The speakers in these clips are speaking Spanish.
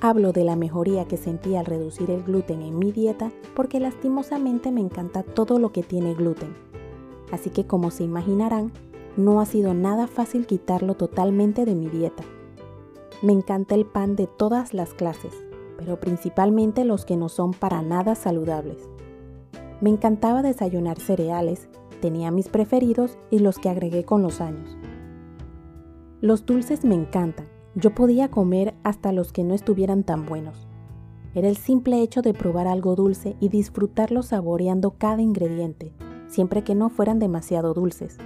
Hablo de la mejoría que sentí al reducir el gluten en mi dieta porque lastimosamente me encanta todo lo que tiene gluten. Así que como se imaginarán, no ha sido nada fácil quitarlo totalmente de mi dieta. Me encanta el pan de todas las clases, pero principalmente los que no son para nada saludables. Me encantaba desayunar cereales, tenía mis preferidos y los que agregué con los años. Los dulces me encantan, yo podía comer hasta los que no estuvieran tan buenos. Era el simple hecho de probar algo dulce y disfrutarlo saboreando cada ingrediente, siempre que no fueran demasiado dulces.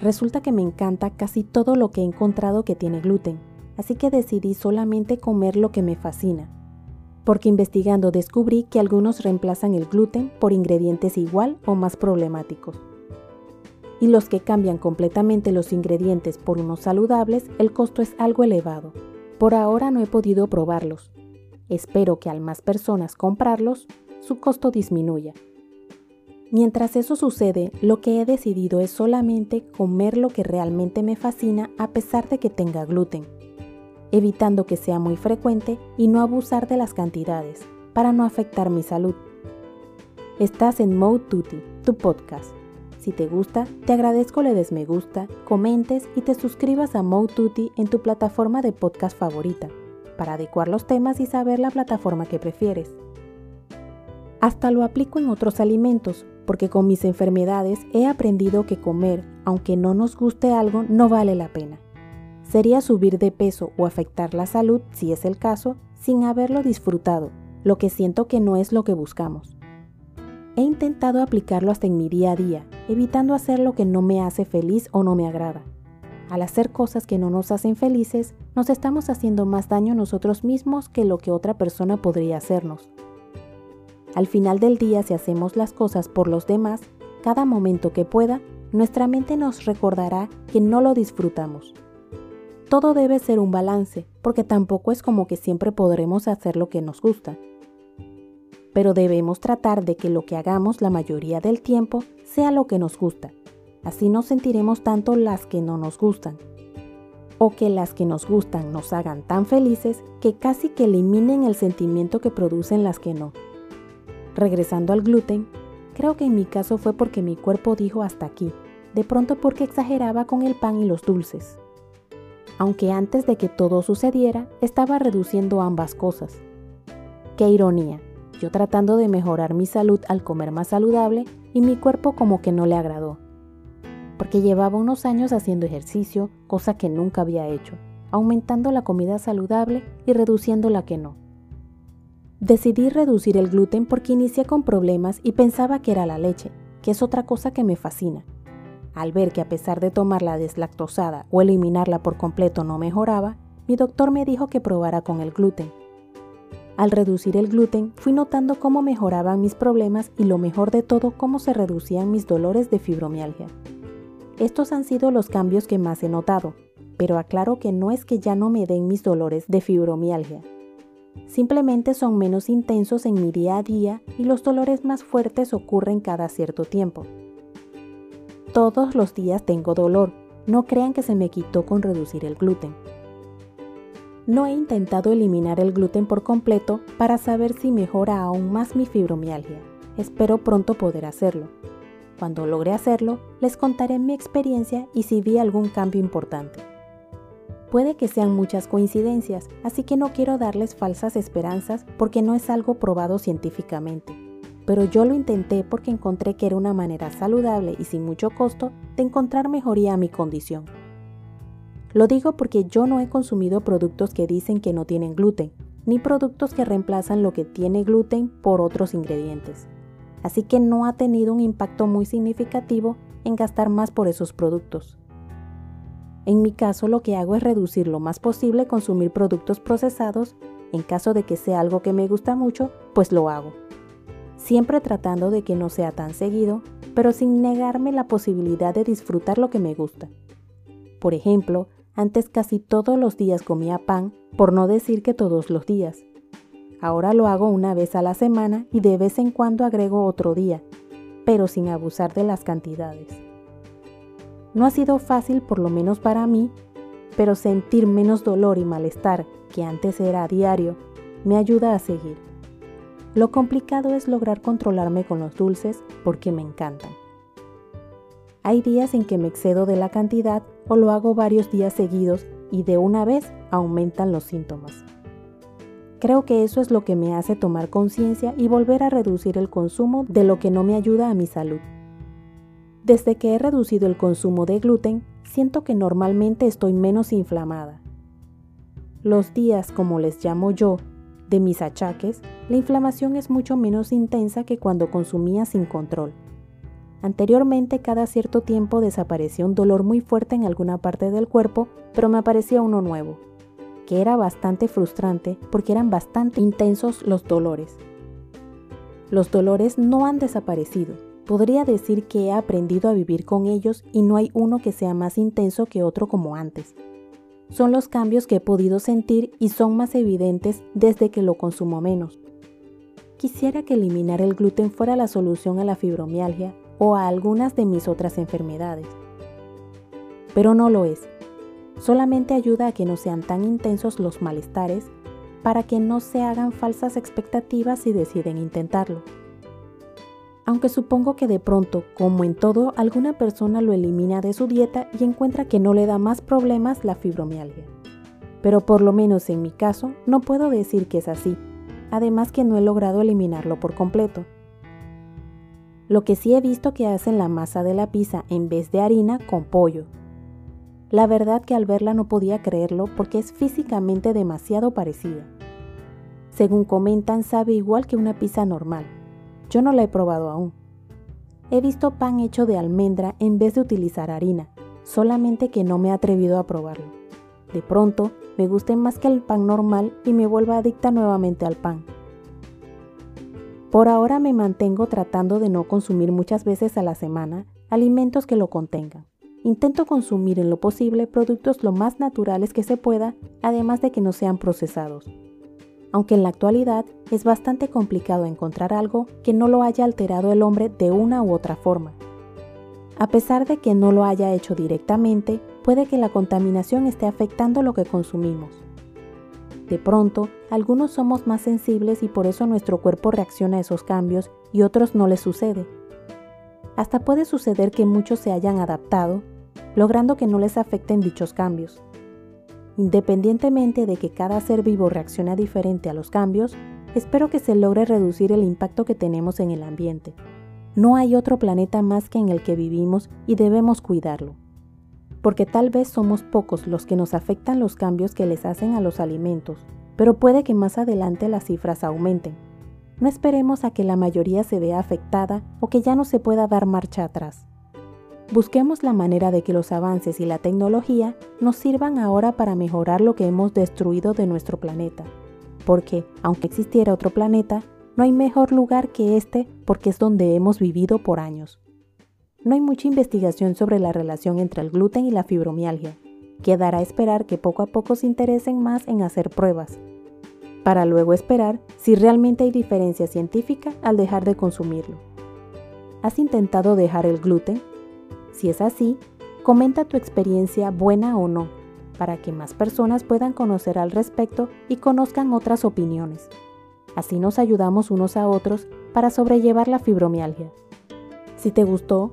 Resulta que me encanta casi todo lo que he encontrado que tiene gluten, así que decidí solamente comer lo que me fascina. Porque investigando descubrí que algunos reemplazan el gluten por ingredientes igual o más problemáticos. Y los que cambian completamente los ingredientes por unos saludables, el costo es algo elevado. Por ahora no he podido probarlos. Espero que al más personas comprarlos, su costo disminuya. Mientras eso sucede, lo que he decidido es solamente comer lo que realmente me fascina a pesar de que tenga gluten, evitando que sea muy frecuente y no abusar de las cantidades, para no afectar mi salud. Estás en Mode Tutti, tu podcast. Si te gusta, te agradezco le des me gusta, comentes y te suscribas a Mode Tutti en tu plataforma de podcast favorita, para adecuar los temas y saber la plataforma que prefieres. Hasta lo aplico en otros alimentos, porque con mis enfermedades he aprendido que comer, aunque no nos guste algo, no vale la pena. Sería subir de peso o afectar la salud, si es el caso, sin haberlo disfrutado, lo que siento que no es lo que buscamos. He intentado aplicarlo hasta en mi día a día, evitando hacer lo que no me hace feliz o no me agrada. Al hacer cosas que no nos hacen felices, nos estamos haciendo más daño nosotros mismos que lo que otra persona podría hacernos. Al final del día, si hacemos las cosas por los demás, cada momento que pueda, nuestra mente nos recordará que no lo disfrutamos. Todo debe ser un balance, porque tampoco es como que siempre podremos hacer lo que nos gusta. Pero debemos tratar de que lo que hagamos la mayoría del tiempo sea lo que nos gusta. Así no sentiremos tanto las que no nos gustan. O que las que nos gustan nos hagan tan felices que casi que eliminen el sentimiento que producen las que no. Regresando al gluten, creo que en mi caso fue porque mi cuerpo dijo hasta aquí, de pronto porque exageraba con el pan y los dulces. Aunque antes de que todo sucediera, estaba reduciendo ambas cosas. Qué ironía, yo tratando de mejorar mi salud al comer más saludable y mi cuerpo como que no le agradó. Porque llevaba unos años haciendo ejercicio, cosa que nunca había hecho, aumentando la comida saludable y reduciendo la que no. Decidí reducir el gluten porque inicié con problemas y pensaba que era la leche, que es otra cosa que me fascina. Al ver que a pesar de tomarla deslactosada o eliminarla por completo no mejoraba, mi doctor me dijo que probara con el gluten. Al reducir el gluten, fui notando cómo mejoraban mis problemas y lo mejor de todo, cómo se reducían mis dolores de fibromialgia. Estos han sido los cambios que más he notado, pero aclaro que no es que ya no me den mis dolores de fibromialgia, Simplemente son menos intensos en mi día a día y los dolores más fuertes ocurren cada cierto tiempo. Todos los días tengo dolor, no crean que se me quitó con reducir el gluten. No he intentado eliminar el gluten por completo para saber si mejora aún más mi fibromialgia. Espero pronto poder hacerlo. Cuando logre hacerlo, les contaré mi experiencia y si vi algún cambio importante. Puede que sean muchas coincidencias, así que no quiero darles falsas esperanzas porque no es algo probado científicamente. Pero yo lo intenté porque encontré que era una manera saludable y sin mucho costo de encontrar mejoría a mi condición. Lo digo porque yo no he consumido productos que dicen que no tienen gluten, ni productos que reemplazan lo que tiene gluten por otros ingredientes. Así que no ha tenido un impacto muy significativo en gastar más por esos productos. En mi caso lo que hago es reducir lo más posible consumir productos procesados. En caso de que sea algo que me gusta mucho, pues lo hago. Siempre tratando de que no sea tan seguido, pero sin negarme la posibilidad de disfrutar lo que me gusta. Por ejemplo, antes casi todos los días comía pan, por no decir que todos los días. Ahora lo hago una vez a la semana y de vez en cuando agrego otro día, pero sin abusar de las cantidades. No ha sido fácil, por lo menos para mí, pero sentir menos dolor y malestar que antes era a diario me ayuda a seguir. Lo complicado es lograr controlarme con los dulces porque me encantan. Hay días en que me excedo de la cantidad o lo hago varios días seguidos y de una vez aumentan los síntomas. Creo que eso es lo que me hace tomar conciencia y volver a reducir el consumo de lo que no me ayuda a mi salud. Desde que he reducido el consumo de gluten, siento que normalmente estoy menos inflamada. Los días, como les llamo yo, de mis achaques, la inflamación es mucho menos intensa que cuando consumía sin control. Anteriormente cada cierto tiempo desaparecía un dolor muy fuerte en alguna parte del cuerpo, pero me aparecía uno nuevo, que era bastante frustrante porque eran bastante intensos los dolores. Los dolores no han desaparecido. Podría decir que he aprendido a vivir con ellos y no hay uno que sea más intenso que otro como antes. Son los cambios que he podido sentir y son más evidentes desde que lo consumo menos. Quisiera que eliminar el gluten fuera la solución a la fibromialgia o a algunas de mis otras enfermedades. Pero no lo es. Solamente ayuda a que no sean tan intensos los malestares para que no se hagan falsas expectativas si deciden intentarlo. Aunque supongo que de pronto, como en todo, alguna persona lo elimina de su dieta y encuentra que no le da más problemas la fibromialgia. Pero por lo menos en mi caso, no puedo decir que es así, además que no he logrado eliminarlo por completo. Lo que sí he visto que hacen la masa de la pizza en vez de harina con pollo. La verdad que al verla no podía creerlo porque es físicamente demasiado parecida. Según comentan, sabe igual que una pizza normal. Yo no la he probado aún. He visto pan hecho de almendra en vez de utilizar harina, solamente que no me he atrevido a probarlo. De pronto, me guste más que el pan normal y me vuelva adicta nuevamente al pan. Por ahora me mantengo tratando de no consumir muchas veces a la semana alimentos que lo contengan. Intento consumir en lo posible productos lo más naturales que se pueda, además de que no sean procesados. Aunque en la actualidad es bastante complicado encontrar algo que no lo haya alterado el hombre de una u otra forma. A pesar de que no lo haya hecho directamente, puede que la contaminación esté afectando lo que consumimos. De pronto, algunos somos más sensibles y por eso nuestro cuerpo reacciona a esos cambios y otros no les sucede. Hasta puede suceder que muchos se hayan adaptado, logrando que no les afecten dichos cambios. Independientemente de que cada ser vivo reaccione diferente a los cambios, espero que se logre reducir el impacto que tenemos en el ambiente. No hay otro planeta más que en el que vivimos y debemos cuidarlo porque tal vez somos pocos los que nos afectan los cambios que les hacen a los alimentos, pero puede que más adelante las cifras aumenten. No esperemos a que la mayoría se vea afectada o que ya no se pueda dar marcha atrás. Busquemos la manera de que los avances y la tecnología nos sirvan ahora para mejorar lo que hemos destruido de nuestro planeta, porque, aunque existiera otro planeta, no hay mejor lugar que este porque es donde hemos vivido por años. No hay mucha investigación sobre la relación entre el gluten y la fibromialgia. Quedará esperar que poco a poco se interesen más en hacer pruebas, para luego esperar si realmente hay diferencia científica al dejar de consumirlo. ¿Has intentado dejar el gluten? Si es así, comenta tu experiencia buena o no, para que más personas puedan conocer al respecto y conozcan otras opiniones. Así nos ayudamos unos a otros para sobrellevar la fibromialgia. Si te gustó,